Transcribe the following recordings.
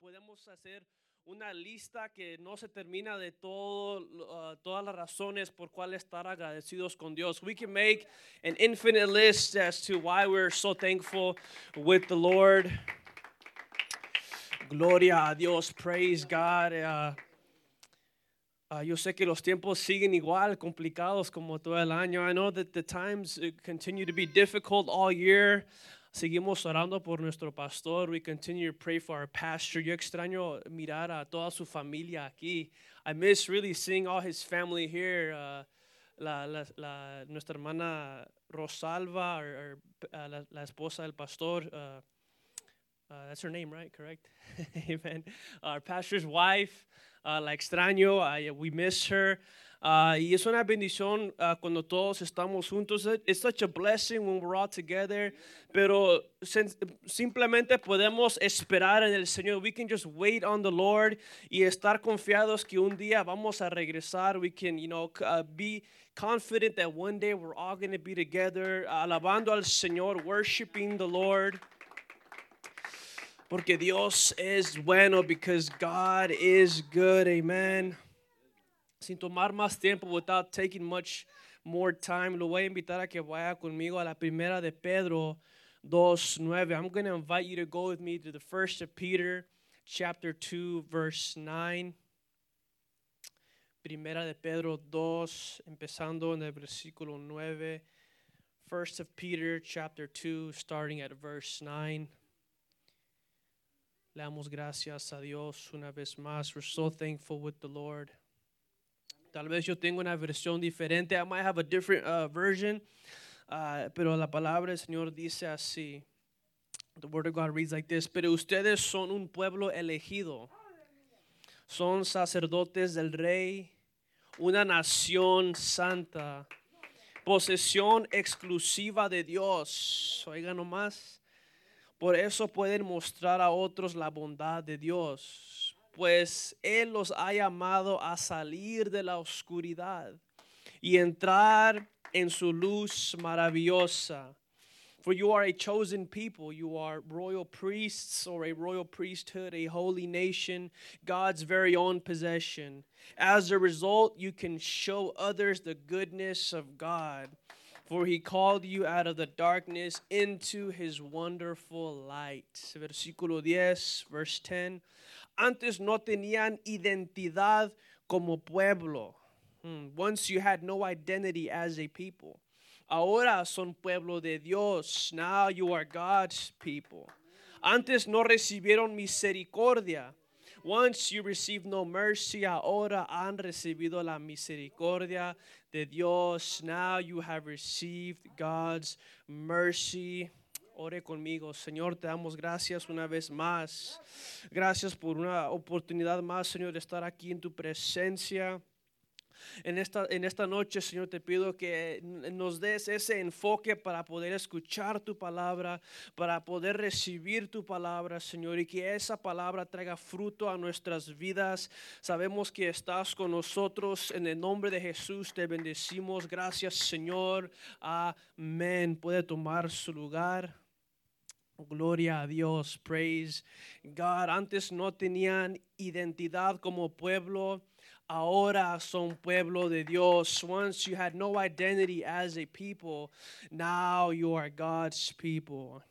podemos hacer una lista que no se termina de todo, uh, todas las razones por cuál estar agradecidos con Dios. We can make an infinite list as to why we're so thankful with the Lord. Gloria a Dios, praise God. Uh, uh, yo sé que los tiempos siguen igual, complicados como todo el año. I know that the times uh, continue to be difficult all year. Seguimos orando por nuestro pastor. We continue to pray for our pastor. Yo extraño mirar a toda su familia aquí. I miss really seeing all his family here. Uh, la, la, la, nuestra hermana Rosalva, or, or uh, la, la, esposa del pastor. Uh, uh, that's her name, right? Correct? Amen. Our pastor's wife, uh, la extraño. I, we miss her. Uh, y es una bendición uh, cuando todos estamos juntos. It's such a blessing when we're all together. Pero simplemente podemos esperar en el Señor. We can just wait on the Lord y estar confiados que un día vamos a regresar. We can, you know, uh, be confident that one day we're all going to be together, alabando al Señor, worshiping the Lord. Porque Dios es bueno, because God is good. Amen. sin tomar más tiempo, without taking much more time, lo voy a invitar a que vaya conmigo a la primera de Pedro 2:9. I'm going to invite you to go with me to the first of Peter chapter 2 verse 9. Primera de Pedro 2, empezando en el versículo 9. First of Peter chapter 2 starting at verse 9. Le damos gracias a Dios una vez más. We're so thankful with the Lord. Tal vez yo tengo una versión diferente. I might have a different uh, version. Uh, pero la palabra del Señor dice así. The word of God reads like this. Pero ustedes son un pueblo elegido. Son sacerdotes del rey. Una nación santa. Posesión exclusiva de Dios. Oigan nomás. Por eso pueden mostrar a otros la bondad de Dios pues Él los ha llamado a salir de la oscuridad y entrar en su luz maravillosa. For you are a chosen people, you are royal priests or a royal priesthood, a holy nation, God's very own possession. As a result, you can show others the goodness of God. For he called you out of the darkness into his wonderful light. Versículo 10, verse 10. antes no tenían identidad como pueblo. Hmm, once you had no identity as a people. Ahora son pueblo de Dios. Now you are God's people. Antes no recibieron misericordia. Once you received no mercy, ahora han recibido la misericordia de Dios. Now you have received God's mercy. Ore conmigo. Señor, te damos gracias una vez más. Gracias por una oportunidad más, Señor, de estar aquí en tu presencia. En esta, en esta noche, Señor, te pido que nos des ese enfoque para poder escuchar tu palabra, para poder recibir tu palabra, Señor, y que esa palabra traiga fruto a nuestras vidas. Sabemos que estás con nosotros. En el nombre de Jesús te bendecimos. Gracias, Señor. Amén. Puede tomar su lugar. Gloria a Dios, praise God. Antes no tenían identidad como pueblo, ahora son pueblo de Dios. Once you had no identity as a people, now you are God's people.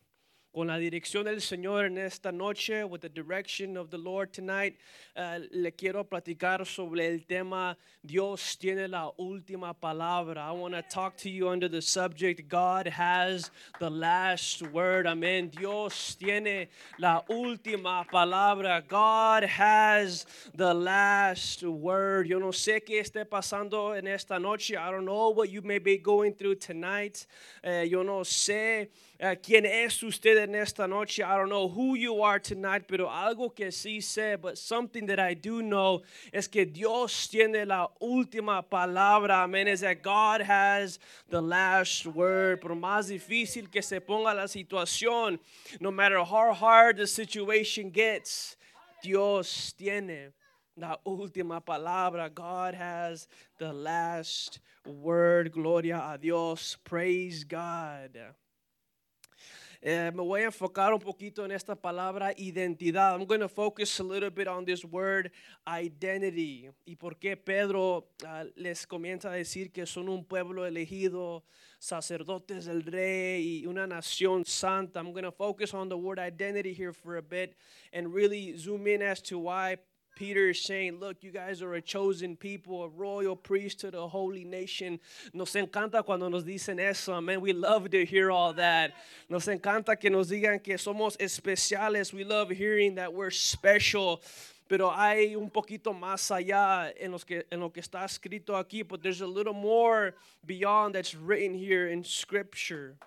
Con la dirección del Señor en esta noche, with the direction of the Lord tonight, uh, le quiero platicar sobre el tema Dios tiene la última palabra. I want to talk to you under the subject God has the last word. Amén. Dios tiene la última palabra. God has the last word. Yo no sé qué esté pasando en esta noche. I don't know what you may be going through tonight. Uh, yo no sé uh, quién es usted en esta noche. I don't know who you are tonight, pero algo que sí sé, but something that I do know es que Dios tiene la última palabra. Amén. Is that God has the last word. Por más difícil que se ponga la situación, no matter how hard the situation gets, Dios tiene la última palabra. God has the last word. Gloria a Dios. Praise God. Eh, me voy a enfocar un poquito en esta palabra identidad. I'm going to focus a little bit on this word identity. Y por qué Pedro uh, les comienza a decir que son un pueblo elegido, sacerdotes del rey y una nación santa. I'm going to focus on the word identity here for a bit and really zoom in as to why Peter is saying, Look, you guys are a chosen people, a royal priesthood, a holy nation. Nos encanta cuando nos dicen eso, man. We love to hear all that. Nos encanta que nos digan que somos especiales. We love hearing that we're special. Pero hay un poquito más allá en, los que, en lo que está escrito aquí, but there's a little more beyond that's written here in Scripture.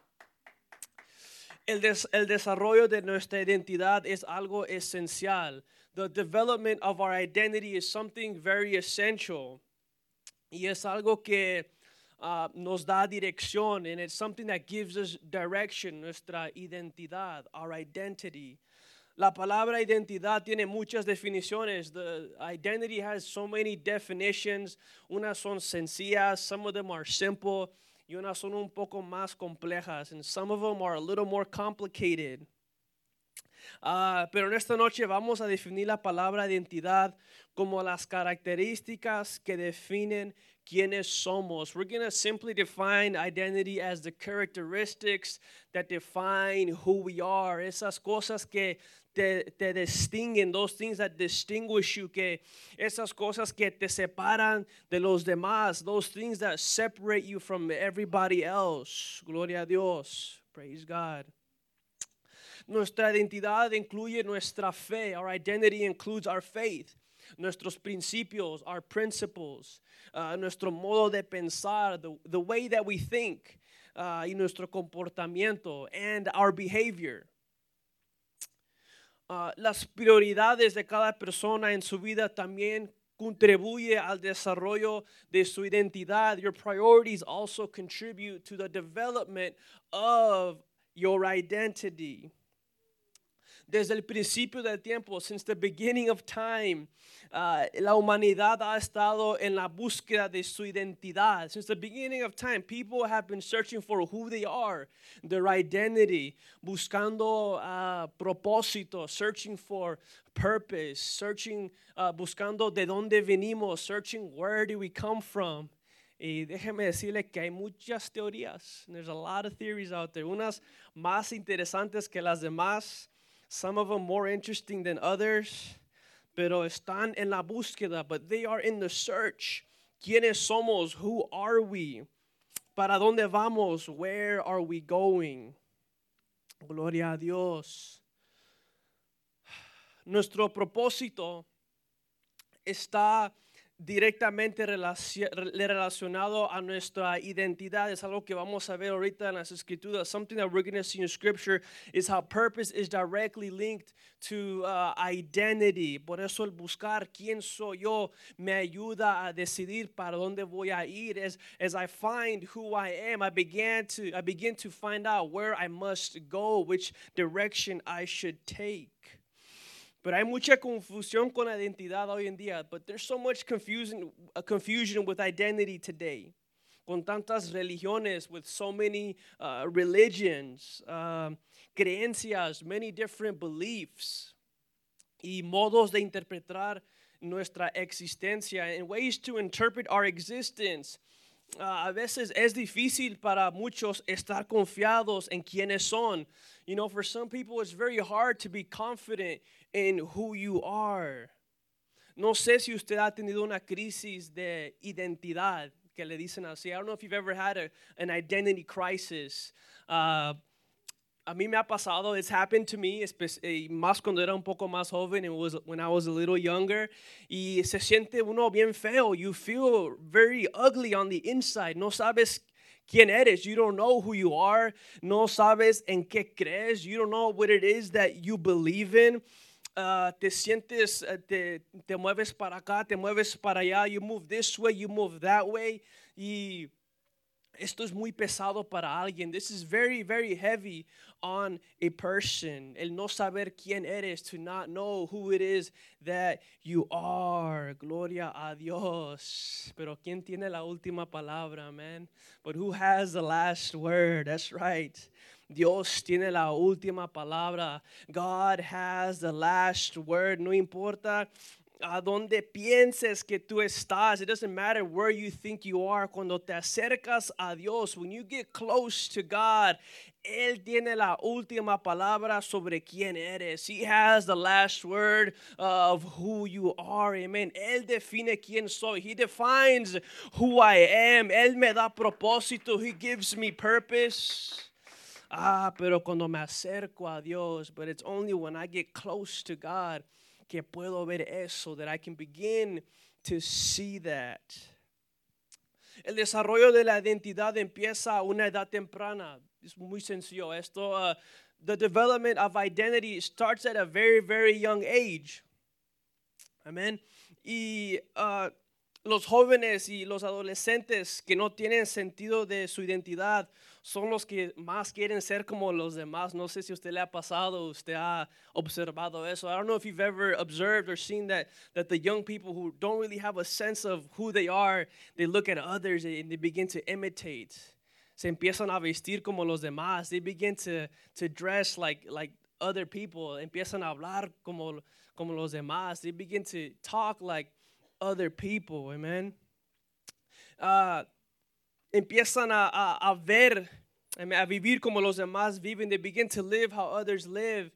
El, des, el desarrollo de nuestra identidad es algo esencial. The development of our identity is something very essential. Y es algo que uh, nos da dirección, and it's something that gives us direction, nuestra identidad, our identity. La palabra identidad tiene muchas definiciones. The identity has so many definitions. Unas son sencillas, some of them are simple, y unas son un poco más complejas, and some of them are a little more complicated. Uh, pero en esta noche vamos a definir la palabra identidad como las características que definen quiénes somos. We're going to simply define identity as the characteristics that define who we are. Esas cosas que te, te, distinguen, those things that distinguish you, que esas cosas que te separan de los demás, those things that separate you from everybody else. Gloria a Dios. Praise God. Nuestra identidad incluye nuestra fe. Our identity includes our faith. Nuestros principios, our principles, uh, nuestro modo de pensar, the, the way that we think, uh, y nuestro comportamiento, and our behavior. Uh, las prioridades de cada persona en su vida también contribuye al desarrollo de su identidad. Your priorities also contribute to the development of your identity. Desde el principio del tiempo, since the beginning of time, uh, la humanidad ha estado en la búsqueda de su identidad. Since the beginning of time, people have been searching for who they are, their identity, buscando uh, propósito, searching for purpose, searching, uh, buscando de dónde venimos, searching where do we come from. Y déjeme decirle que hay muchas teorías. There's a lot of theories out there. Unas más interesantes que las demás some of them more interesting than others, pero están en la búsqueda, but they are in the search. ¿Quiénes somos? Who are we? ¿Para dónde vamos? Where are we going? Gloria a Dios. Nuestro propósito está directamente relacionado a nuestra identidad. Es algo que vamos a ver ahorita en las escrituras. Something that we're going to see in scripture is how purpose is directly linked to uh, identity. Por eso el buscar quién soy yo me ayuda a decidir para dónde voy a ir. As, as I find who I am, I began to I begin to find out where I must go, which direction I should take. Pero hay mucha confusión con identidad hoy en día. But there's so much confusion, uh, confusion with identity today. Con tantas religiones, with so many uh, religions, uh, creencias, many different beliefs, y modos de interpretar nuestra existencia, and ways to interpret our existence. Uh, a veces es difícil para muchos estar confiados en quiénes son. You know, for some people, it's very hard to be confident in who you are. No sé si usted ha tenido una crisis de identidad, que le dicen así. I don't know if you've ever had a, an identity crisis. Uh, a mí me ha pasado, it's happened to me, más cuando era un poco más joven, it was when I was a little younger, y se siente uno bien feo. You feel very ugly on the inside. No sabes quién eres. You don't know who you are. No sabes en qué crees. You don't know what it is that you believe in. Uh, te sientes, uh, te, te mueves para acá, te mueves para allá. You move this way, you move that way. Y esto es muy pesado para alguien. This is very, very heavy on a person. El no saber quién eres, to not know who it is that you are. Gloria a Dios. Pero ¿quién tiene la última palabra, man? But who has the last word? That's right. Dios tiene la última palabra. God has the last word. No importa a donde pienses que tú estás. It doesn't matter where you think you are. Cuando te acercas a Dios, when you get close to God, Él tiene la última palabra sobre quién eres. He has the last word of who you are. Amen. Él define quién soy. He defines who I am. Él me da propósito. He gives me purpose. Ah, pero cuando me acerco a Dios, but it's only when I get close to God que puedo ver eso, that I can begin to see that. El desarrollo de la identidad empieza a una edad temprana. Es muy sencillo. Esto, uh, the development of identity starts at a very, very young age. Amen. Y uh, los jóvenes y los adolescentes que no tienen sentido de su identidad son los que más quieren ser como los demás. No sé si usted le ha pasado, usted ha observado eso. I don't know if you've ever observed or seen that, that the young people who don't really have a sense of who they are, they look at others and they begin to imitate. Se empiezan a vestir como los demás. They begin to, to dress like, like other people. Empiezan a hablar como, como los demás. They begin to talk like other people. Amen. Uh, empiezan a, a, a ver, a vivir como los demás viven. They begin to live how others live.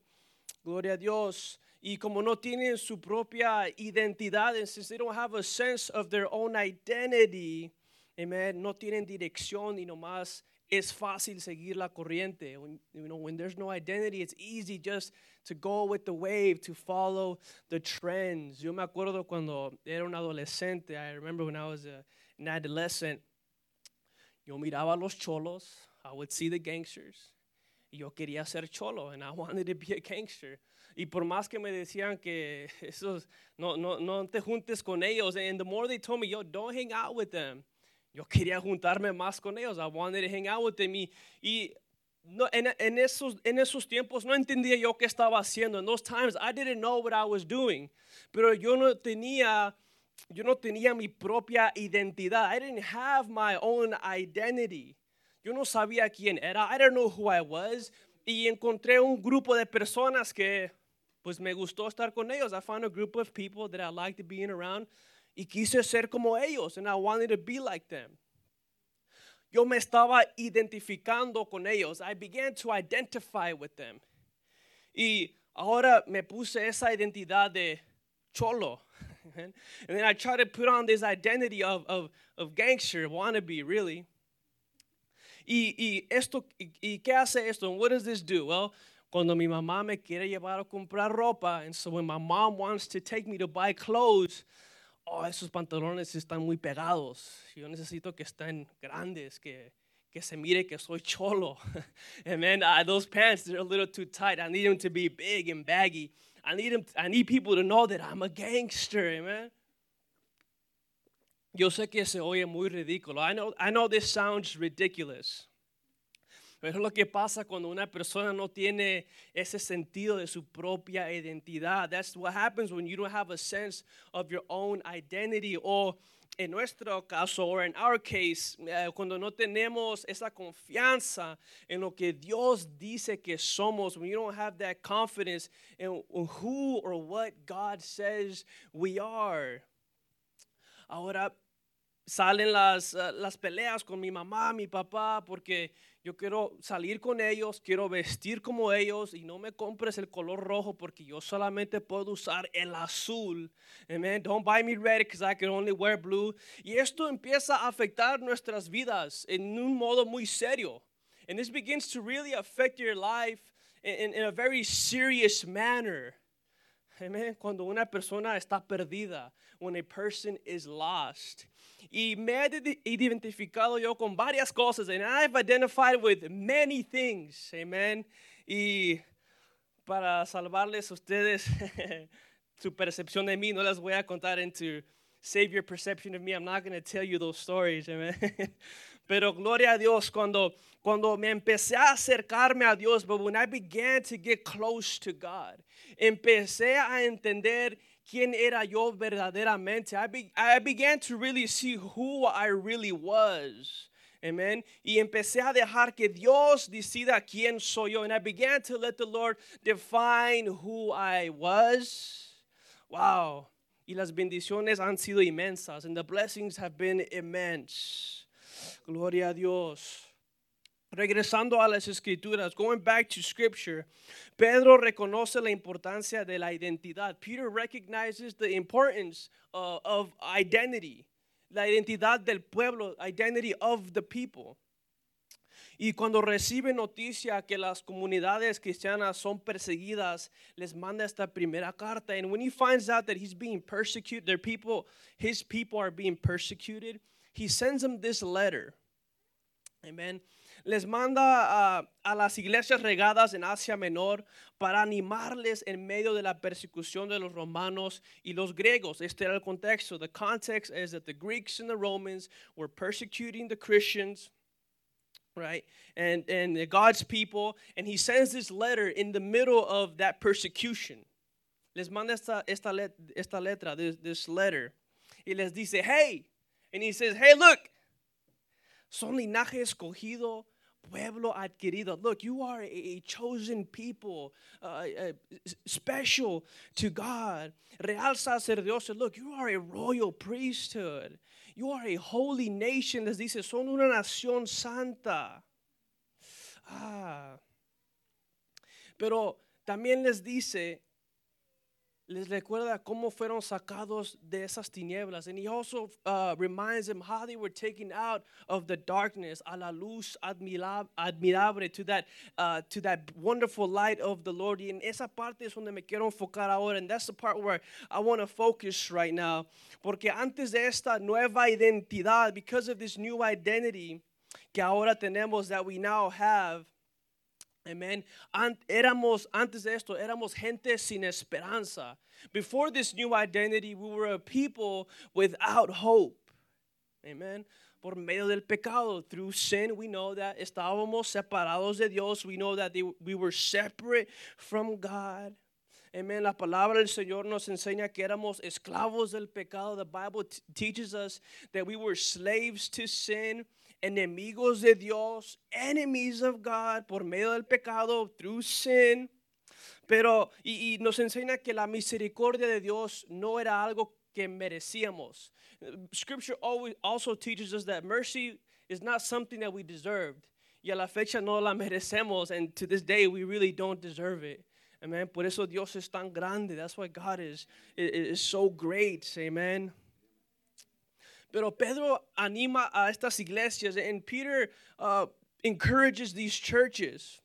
Gloria a Dios. Y como no tienen su propia identidad, and since they don't have a sense of their own identity, amen, no tienen dirección y nomás es fácil seguir la corriente. When, you know, when there's no identity, it's easy just to go with the wave, to follow the trends. Yo me acuerdo cuando era un adolescente. I remember when I was a, an adolescent. Yo miraba a los cholos, I would see the gangsters. Y yo quería ser cholo, and I wanted to be a gangster. Y por más que me decían que esos, no, no, no te juntes con ellos, and the more they told me, yo, don't hang out with them. Yo quería juntarme más con ellos. I wanted to hang out with them. Y, y no, en, en, esos, en esos tiempos no entendía yo qué estaba haciendo. In those times, I didn't know what I was doing. Pero yo no tenía yo no tenía mi propia identidad. I didn't have my own identity. Yo no sabía quién era. I didn't know who I was. Y encontré un grupo de personas que pues me gustó estar con ellos. I found a group of people that I liked being around y quise ser como ellos and I wanted to be like them. Yo me estaba identificando con ellos. I began to identify with them. Y ahora me puse esa identidad de cholo. And then I try to put on this identity of, of, of gangster, wannabe, really. Y, y esto, y, y qué hace esto? And what does this do? Well, cuando mi mamá me quiere llevar a comprar ropa, and so when my mom wants to take me to buy clothes, oh, esos pantalones están muy pegados. Yo necesito que estén grandes, que, que se mire que soy cholo. and man, uh, those pants, they're a little too tight. I need them to be big and baggy. I need, him, I need people to know that I'm a gangster, amen. Yo sé que se oye muy ridículo. I know, I know this sounds ridiculous. Pero lo que pasa cuando una persona no tiene ese sentido de su propia identidad. That's what happens when you don't have a sense of your own identity or en nuestro caso, o en our case, eh, cuando no tenemos esa confianza en lo que Dios dice que somos, when you don't have that confidence in, who or what God says we are. Ahora salen las, uh, las peleas con mi mamá, mi papá, porque yo quiero salir con ellos, quiero vestir como ellos y no me compres el color rojo porque yo solamente puedo usar el azul. Amen. Don't buy me red because I can only wear blue. Y esto empieza a afectar nuestras vidas en un modo muy serio. And this begins to really affect your life in, in a very serious manner. Amen. Cuando una persona está perdida, when a person is lost. Y me he identificado yo con varias cosas, and I've identified with many things. Amen. Y para salvarles a ustedes su percepción de mí, no les voy a contar into save your perception of me. I'm not going to tell you those stories. Amen. Pero gloria a Dios cuando cuando me empecé a acercarme a Dios, but when I began to get close to God, empecé a entender quién era yo verdaderamente. I, be, I began to really see who I really was. Amen. Y empecé a dejar que Dios decida quién soy yo. And I began to let the Lord define who I was. Wow. Y las bendiciones han sido inmensas. And the blessings have been immense. Gloria a Dios. Regresando a las escrituras, going back to scripture, Pedro reconoce la importancia de la identidad. Peter recognizes the importance uh, of identity, la identidad del pueblo, identity of the people. Y cuando recibe noticia que las comunidades cristianas son perseguidas, les manda esta primera carta. And when he finds out that he's being persecuted, their people, his people are being persecuted, he sends them this letter. Amen. Les manda a, a las iglesias regadas en Asia Menor para animarles en medio de la persecución de los romanos y los griegos. Este era el contexto. The context is that the Greeks and the Romans were persecuting the Christians right and and god's people and he sends this letter in the middle of that persecution les manda esta, esta, let, esta letra this, this letter y les dice hey and he says hey look son linaje escogido pueblo adquirido look you are a, chosen people uh, uh, special to god real sacerdocio look you are a royal priesthood you are a holy nation, les dice, son una nación santa. Ah. Pero también les dice, les recuerda cómo fueron sacados de esas tinieblas. And he also uh, reminds them how they were taken out of the darkness a la luz admirable to that, uh, to that wonderful light of the Lord. Y en esa parte es donde me quiero enfocar ahora. And that's the part where I want to focus right now. Porque antes de esta nueva identidad, because of this new identity que ahora tenemos that we now have, Amen. éramos, antes de esto, éramos gente sin esperanza. Before this new identity, we were a people without hope. Amen. Por medio del pecado, through sin, we know that estábamos separados de Dios. We know that they, we were separate from God. Amen. La palabra del Señor nos enseña que éramos esclavos del pecado. The Bible teaches us that we were slaves to sin enemigos de Dios, enemies of God por medio del pecado, through sin. Pero, y, y nos enseña que la misericordia de Dios no era algo que merecíamos. Scripture always also teaches us that mercy is not something that we deserved. Y a la fecha no la merecemos, and to this day we really don't deserve it. Amen. Por eso Dios es tan grande. That's why God is, is, is so great. Amen. Pero Pedro anima a estas iglesias, and Peter uh, encourages these churches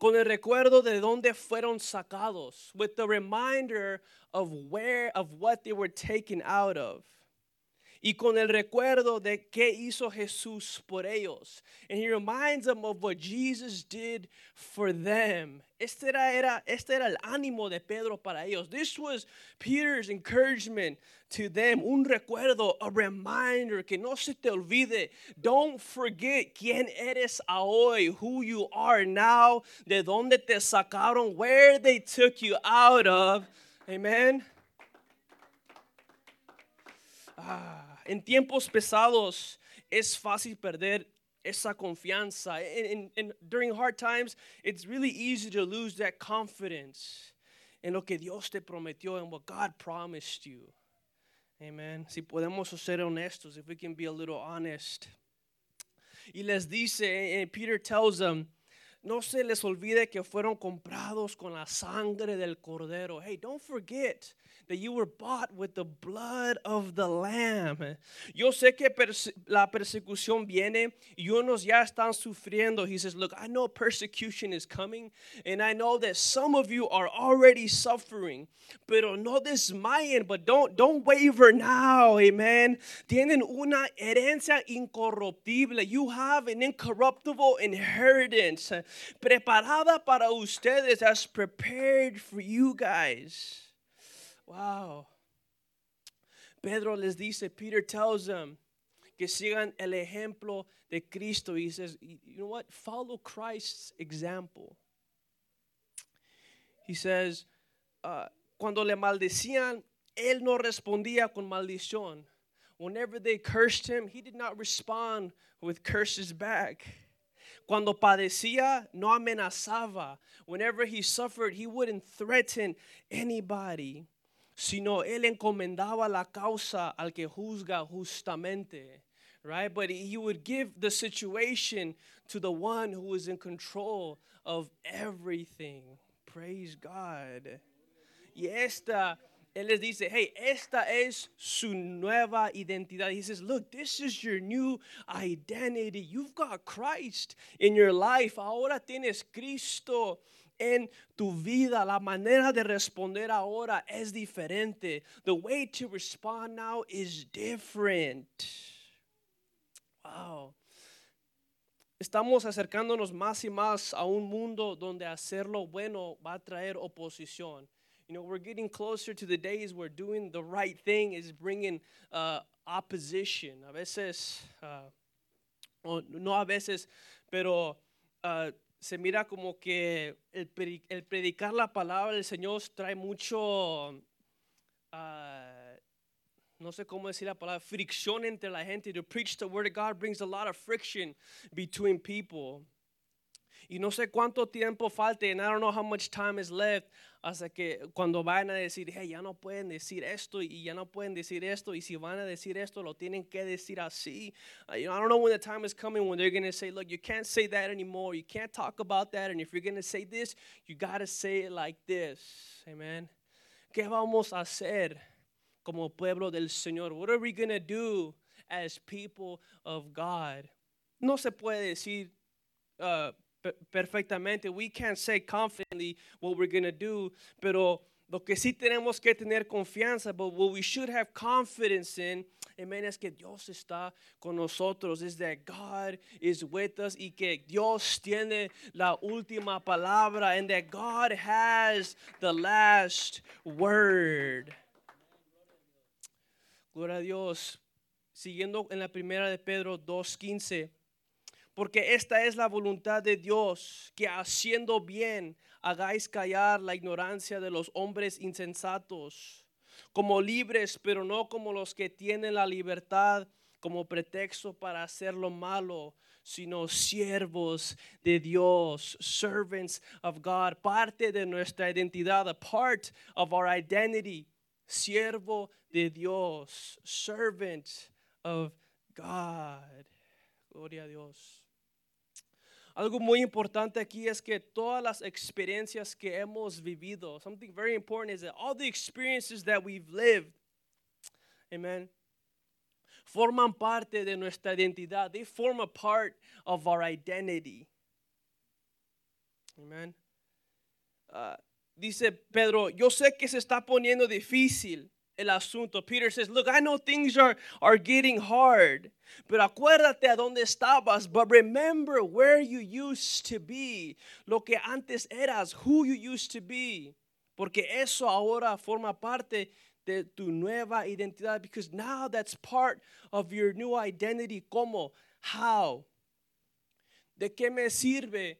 con el recuerdo de dónde fueron sacados, with the reminder of where, of what they were taken out of. Y con el recuerdo de qué hizo Jesús por ellos. And he reminds them of what Jesus did for them. Este era, era, este era el ánimo de Pedro para ellos. This was Peter's encouragement to them. Un recuerdo, a reminder, que no se te olvide. Don't forget quién eres hoy, who you are now, de dónde te sacaron, where they took you out of. Amen. Ah en tiempos pesados es fácil perder esa confianza. In, in, during hard times, it's really easy to lose that confidence en lo que Dios te prometió and what God promised you. Amen. Si podemos ser honestos, if we can be a little honest. Y les dice, and Peter tells them, no se les olvide que fueron comprados con la sangre del cordero. Hey, don't forget that you were bought with the blood of the lamb. Yo sé que la persecución viene y unos ya están sufriendo. He says, Look, I know persecution is coming, and I know that some of you are already suffering. Pero no desmayen, but don't, don't waver now, amen. Tienen una herencia incorruptible. You have an incorruptible inheritance preparada para ustedes, as prepared for you guys. Wow. Pedro les dice, Peter tells them que sigan el ejemplo de Cristo. He says, you know what? Follow Christ's example. He says, uh, cuando le maldecían, él no respondía con maldición. whenever they cursed him, he did not respond with curses back. Cuando padecía, no amenazaba. Whenever he suffered, he wouldn't threaten anybody, sino él encomendaba la causa al que juzga justamente. Right? But he would give the situation to the one who is in control of everything. Praise God. Y esta Él les dice, hey, esta es su nueva identidad. He says, look, this is your new identity. You've got Christ in your life. Ahora tienes Cristo en tu vida. La manera de responder ahora es diferente. The way to respond now is different. Wow. Estamos acercándonos más y más a un mundo donde hacerlo bueno va a traer oposición. You know, we're getting closer to the days where doing the right thing is bringing uh, opposition. A veces, uh, no a veces, pero uh, se mira como que el, predicar la palabra del Señor trae mucho, uh, no sé cómo decir la palabra, fricción entre la gente. To preach the word of God brings a lot of friction between people. Y no sé cuánto tiempo falte, and I don't know how much time is left, hasta que cuando vayan a decir, hey, ya no pueden decir esto y ya no pueden decir esto, y si van a decir esto, lo tienen que decir así. Uh, you know, I don't know when the time is coming when they're going to say, look, you can't say that anymore. You can't talk about that. And if you're going to say this, you got to say it like this. Amen. ¿Qué vamos a hacer como pueblo del Señor? What are we going to do as people of God? No se puede decir uh, perfectamente. We can't say confidently what we're going to do, pero lo que sí tenemos que tener confianza, but what we should have confidence in, amen, es que Dios está con nosotros, is that God is with us y que Dios tiene la última palabra and that God has the last word. Gloria a Dios. Siguiendo en la primera de Pedro 2.15. Porque esta es la voluntad de Dios, que haciendo bien hagáis callar la ignorancia de los hombres insensatos, como libres, pero no como los que tienen la libertad como pretexto para hacer lo malo, sino siervos de Dios, servants of God, parte de nuestra identidad, a part of our identity, siervo de Dios, servant of God. Gloria a Dios. Algo muy importante aquí es que todas las experiencias que hemos vivido, something very important is that all the experiences that we've lived, amen, forman parte de nuestra identidad. They form a part of our identity. Amen. Uh, dice Pedro, yo sé que se está poniendo difícil el asunto. Peter says, Look, I know things are, are getting hard, pero acuérdate a dónde estabas, but remember where you used to be, lo que antes eras, who you used to be, porque eso ahora forma parte de tu nueva identidad, because now that's part of your new identity. ¿Cómo? How? ¿De qué me sirve?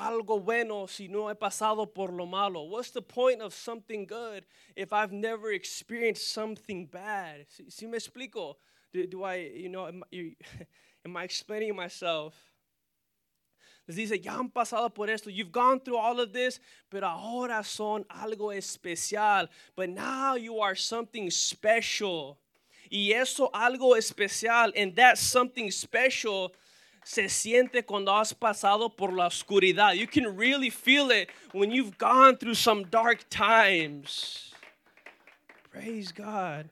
Algo bueno si no he pasado por lo malo? What's the point of something good if I've never experienced something bad? Si, si me explico? Do, do, I, you know, am, you, am I explaining myself? Les dice, ya han pasado por esto. You've gone through all of this, pero ahora son algo especial. But now you are something special. Y eso algo especial, and that something special se siente cuando has pasado por la oscuridad. You can really feel it when you've gone through some dark times. Praise God.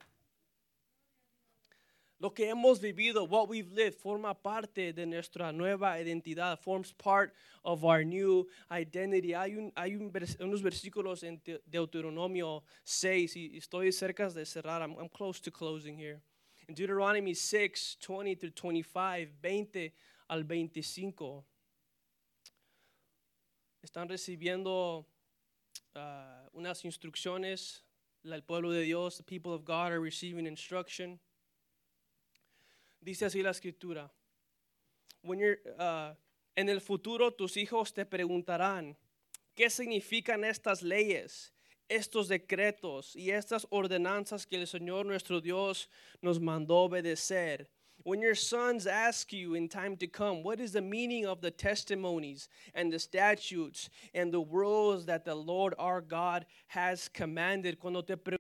Lo que hemos vivido, what we've lived, forma parte de nuestra nueva identidad, forms part of our new identity. Hay, un, hay un, unos versículos en Deuteronomio 6, y estoy cerca de cerrar, I'm, I'm close to closing here. In Deuteronomy 6, 20 through 25, 20 al 25. Están recibiendo uh, unas instrucciones. El pueblo de Dios, the people of God are receiving instruction. Dice así la escritura. When you're, uh, en el futuro tus hijos te preguntarán, ¿qué significan estas leyes? estos decretos y estas ordenanzas que el Señor nuestro Dios nos mandó obedecer. When your sons ask you in time to come, what is the meaning of the testimonies and the statutes and the rules that the Lord our God has commanded? Cuando te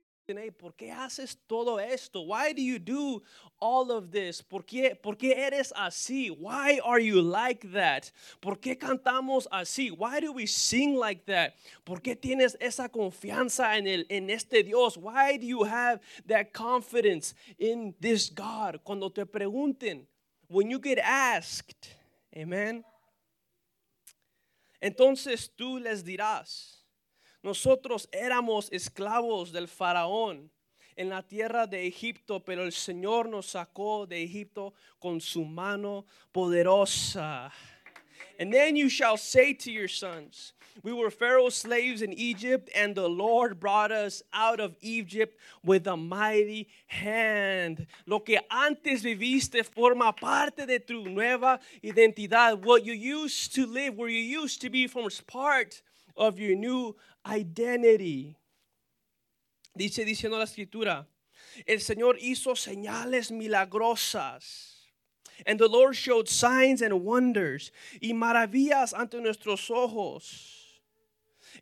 ¿por qué haces todo esto? Why do you do all of this? ¿Por qué, ¿Por qué eres así? Why are you like that? ¿Por qué cantamos así? Why do we sing like that? ¿Por qué tienes esa confianza en, el, en este Dios? Why do you have that confidence in this God? Cuando te pregunten, when you get asked, amen. Entonces tú les dirás, nosotros éramos esclavos del faraón en la tierra de Egipto, pero el Señor nos sacó de Egipto con su mano poderosa. And then you shall say to your sons, We were Pharaoh's slaves in Egypt, and the Lord brought us out of Egypt with a mighty hand. Lo que antes viviste forma parte de tu nueva identidad. What you used to live, where you used to be, forms part of your new identity. Dice diciendo la escritura, el Señor hizo señales milagrosas. And the Lord showed signs and wonders y maravillas ante nuestros ojos.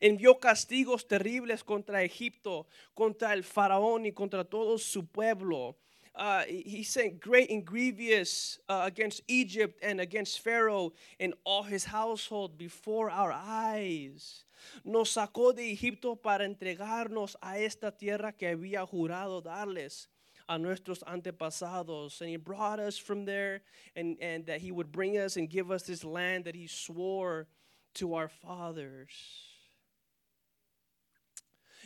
Envió castigos terribles contra Egipto, contra el faraón y contra todo su pueblo. Uh, he sent great and grievous uh, against Egypt and against Pharaoh and all his household before our eyes. Nos sacó de Egipto para entregarnos a esta tierra que había jurado darles a nuestros antepasados. And he brought us from there, and, and that he would bring us and give us this land that he swore to our fathers.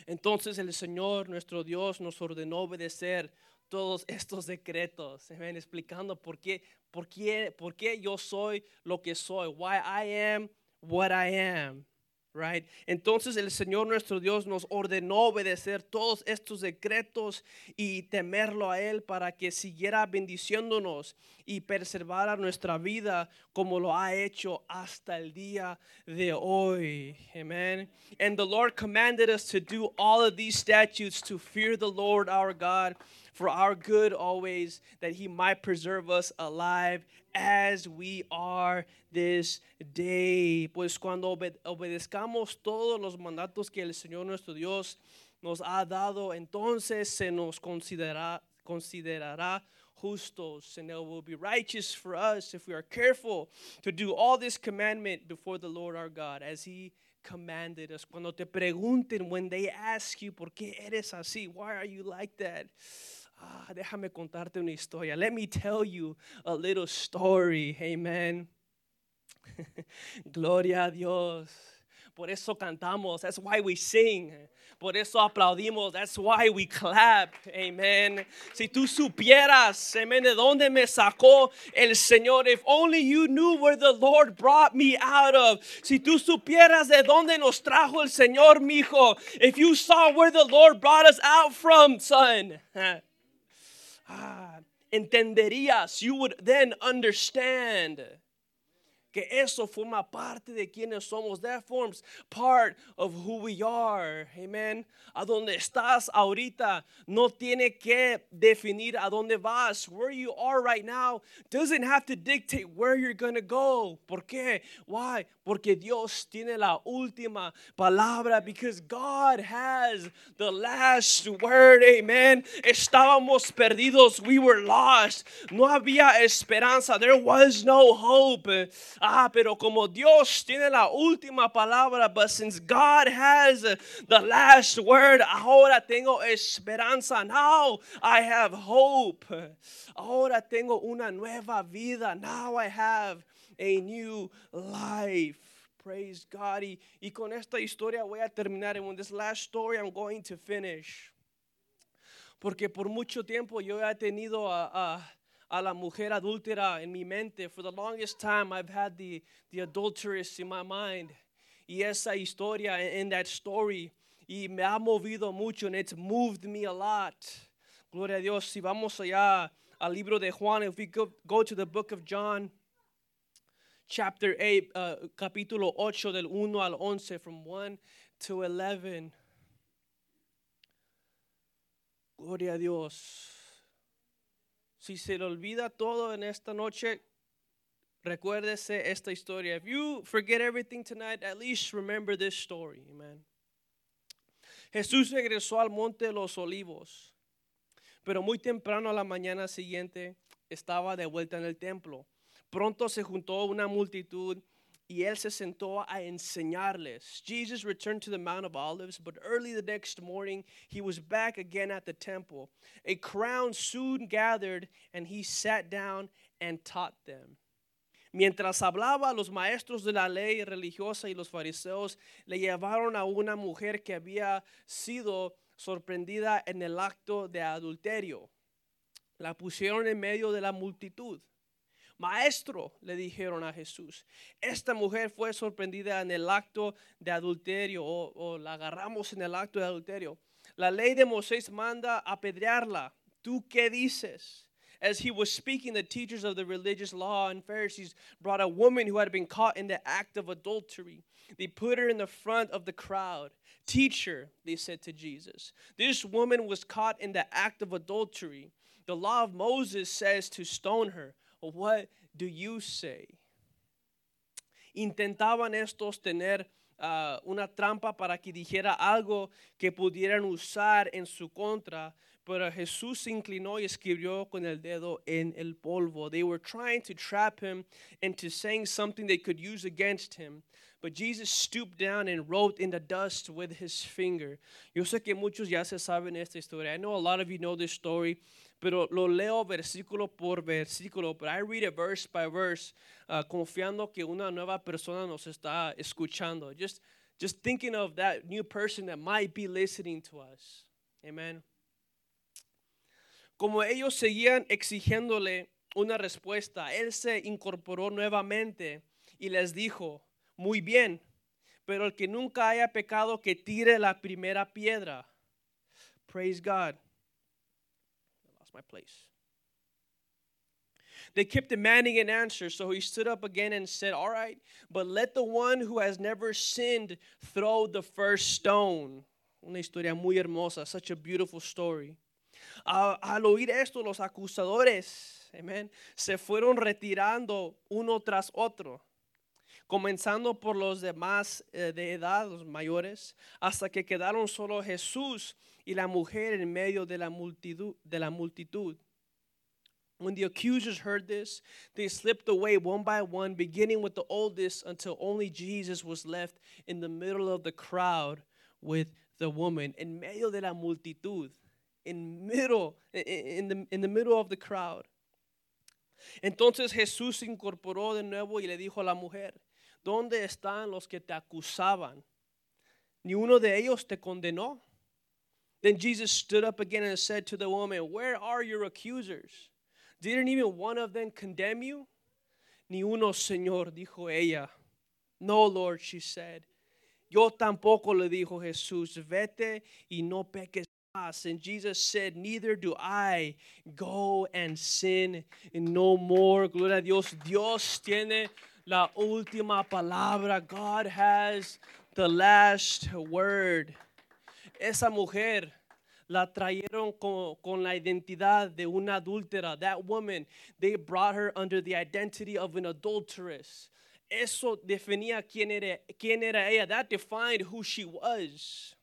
Entonces el Señor, nuestro Dios, nos ordenó obedecer todos estos decretos, ven explicando por qué, por qué, por qué yo soy lo que soy, why I am what I am. Right? Entonces el Señor nuestro Dios nos ordenó obedecer todos estos decretos y temerlo a Él para que siguiera bendiciéndonos y preservara nuestra vida como lo ha hecho hasta el día de hoy. Amen. And the Lord commanded us to do all of these statutes to fear the Lord our God for our good always, that He might preserve us alive as we are this day. Pues cuando obedezcamos todos los mandatos que el Señor nuestro Dios nos ha dado, entonces se nos considerará, considerará justos, and it will be righteous for us if we are careful to do all this commandment before the Lord our God, as He commanded us. Cuando te pregunten, when they ask you, ¿por qué eres así? Why are you like that? Ah, déjame contarte una historia. Let me tell you a little story. Amen. Gloria a Dios. Por eso cantamos. That's why we sing. Por eso aplaudimos. That's why we clap. Amen. Si tú supieras, amen, de dónde me sacó el Señor. If only you knew where the Lord brought me out of. Si tú supieras de dónde nos trajo el Señor, mijo. If you saw where the Lord brought us out from, son. ah, entenderías, you would then understand que eso forma parte de quienes somos. That forms part of who we are. Amen. A donde estás ahorita no tiene que definir a dónde vas. Where you are right now doesn't have to dictate where you're going to go. ¿Por qué? Why? Porque Dios tiene la última palabra. Because God has the last word. Amen. Estábamos perdidos. We were lost. No había esperanza. There was no hope. Ah, pero como Dios tiene la última palabra, but since God has the last word, ahora tengo esperanza. Now I have hope. Ahora tengo una nueva vida. Now I have a new life. Praise God. Y, y con esta historia voy a terminar. And with this last story, I'm going to finish. Porque por mucho tiempo yo he tenido a, a a la mujer adúltera en mi mente. For the longest time, I've had the, the adulteress in my mind. Y esa historia, in that story, y me ha movido mucho, and it's moved me a lot. Gloria a Dios. Si vamos allá al libro de Juan, if we go, go to the book of John, chapter 8, uh, capítulo 8, del 1 al 11, from 1 to 11. Gloria a Dios. Si se le olvida todo en esta noche, recuérdese esta historia. If you forget everything tonight, at least remember this story. Amen. Jesús regresó al monte de los olivos, pero muy temprano a la mañana siguiente estaba de vuelta en el templo. Pronto se juntó una multitud y él se sentó a enseñarles. Jesus returned to the Mount of Olives, but early the next morning he was back again at the temple. A crowd soon gathered, and he sat down and taught them. Mientras hablaba, los maestros de la ley religiosa y los fariseos le llevaron a una mujer que había sido sorprendida en el acto de adulterio. La pusieron en medio de la multitud. Maestro, le dijeron a Jesús, esta mujer fue sorprendida en el acto de adulterio o, o, la agarramos en el acto de adulterio. La ley de Moisés manda apedrearla. ¿Tú qué dices? As he was speaking, the teachers of the religious law and Pharisees brought a woman who had been caught in the act of adultery. They put her in the front of the crowd. Teacher, they said to Jesus, this woman was caught in the act of adultery. The law of Moses says to stone her. What do you say? Intentaban estos tener uh, una trampa para que dijera algo que pudieran usar en su contra, pero Jesús se inclinó y escribió con el dedo en el polvo. They were trying to trap him into saying something they could use against him. But Jesus stooped down and wrote in the dust with his finger. Yo sé que muchos ya se saben esta historia. I know a lot of you know this story, pero lo leo versículo por versículo. But I read it verse by verse, uh, confiando que una nueva persona nos está escuchando. Just, just thinking of that new person that might be listening to us. Amen. Como ellos seguían exigiéndole una respuesta, él se incorporó nuevamente y les dijo, muy bien, pero el que nunca haya pecado que tire la primera piedra. Praise God. I lost my place. They kept demanding an answer, so he stood up again and said, All right, but let the one who has never sinned throw the first stone. Una historia muy hermosa, such a beautiful story. Uh, al oír esto, los acusadores, amen, se fueron retirando uno tras otro comenzando por los demás eh, de edad, los mayores, hasta que quedaron solo Jesús y la mujer en medio de la multitud. De la multitud. When the accusers heard this, they slipped away one by one, beginning with the oldest, until only Jesus was left in the middle of the crowd with the woman. En medio de la multitud, in middle, in the, in the middle of the crowd. Entonces Jesús se incorporó de nuevo y le dijo a la mujer, ¿Dónde están los que te acusaban? Ni uno de ellos te condenó. Then Jesus stood up again and said to the woman, Where are your accusers? Didn't even one of them condemn you? Ni uno, Señor, dijo ella. No, Lord, she said. Yo tampoco le dijo Jesús, vete y no peques más. And Jesus said, Neither do I go and sin no more. Gloria a Dios. Dios tiene la última palabra. God has the last word. Esa mujer la trajeron con, con, la identidad de una adúltera. That woman, they brought her under the identity of an adulteress. Eso definía quién era, quién era ella. That defined who she was.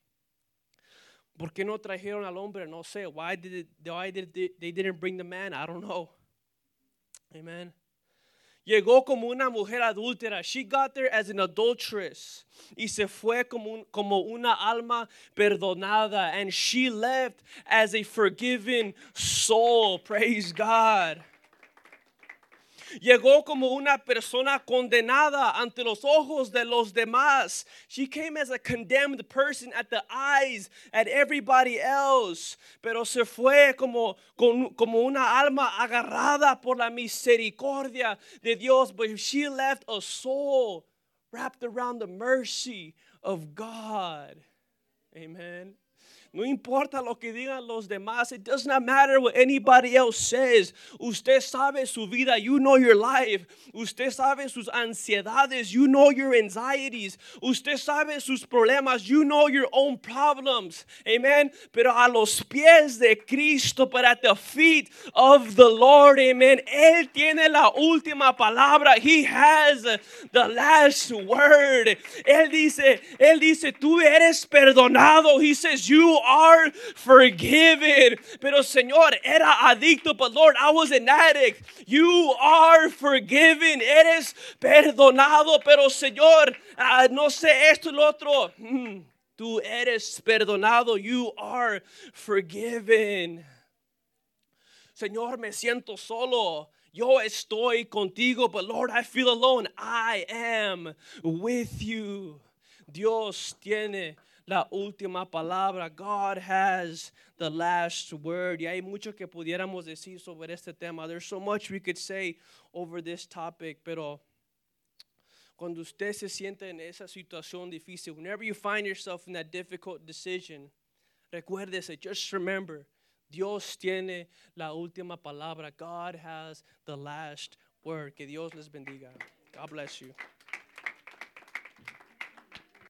¿Por qué no trajeron al hombre? No sé. Why did, it, why did it, they didn't bring the man? I don't know. Amen. Llegó como una mujer adúltera. She got there as an adulteress. Y se fue como, un, como una alma perdonada. And she left as a forgiven soul. Praise God. Llegó como una persona condenada ante los ojos de los demás. She came as a condemned person at the eyes at everybody else. Pero se fue como, como, como una alma agarrada por la misericordia de Dios. But she left a soul wrapped around the mercy of God. Amen. No importa lo que digan los demás. It does not matter what anybody else says. Usted sabe su vida. You know your life. Usted sabe sus ansiedades. You know your anxieties. Usted sabe sus problemas. You know your own problems. Amen. Pero a los pies de Cristo, but at the feet of the Lord. Amen. Él tiene la última palabra. He has the last word. Él dice, él dice, tú eres perdonado. He says, you are forgiven. Pero Señor, era adicto, but Lord, I was an addict. You are forgiven. Eres perdonado, pero Señor, uh, no sé esto y lo otro. Mm, tú eres perdonado. You are forgiven. Señor, me siento solo. Yo estoy contigo, but Lord, I feel alone. I am with you. Dios tiene la última palabra. God has the last word. Y hay mucho que pudiéramos decir sobre este tema. There's so much we could say over this topic, pero cuando usted se siente en esa situación difícil, whenever you find yourself in that difficult decision, recuérdese, just remember, Dios tiene la última palabra. God has the last word. Que Dios les bendiga. God bless you.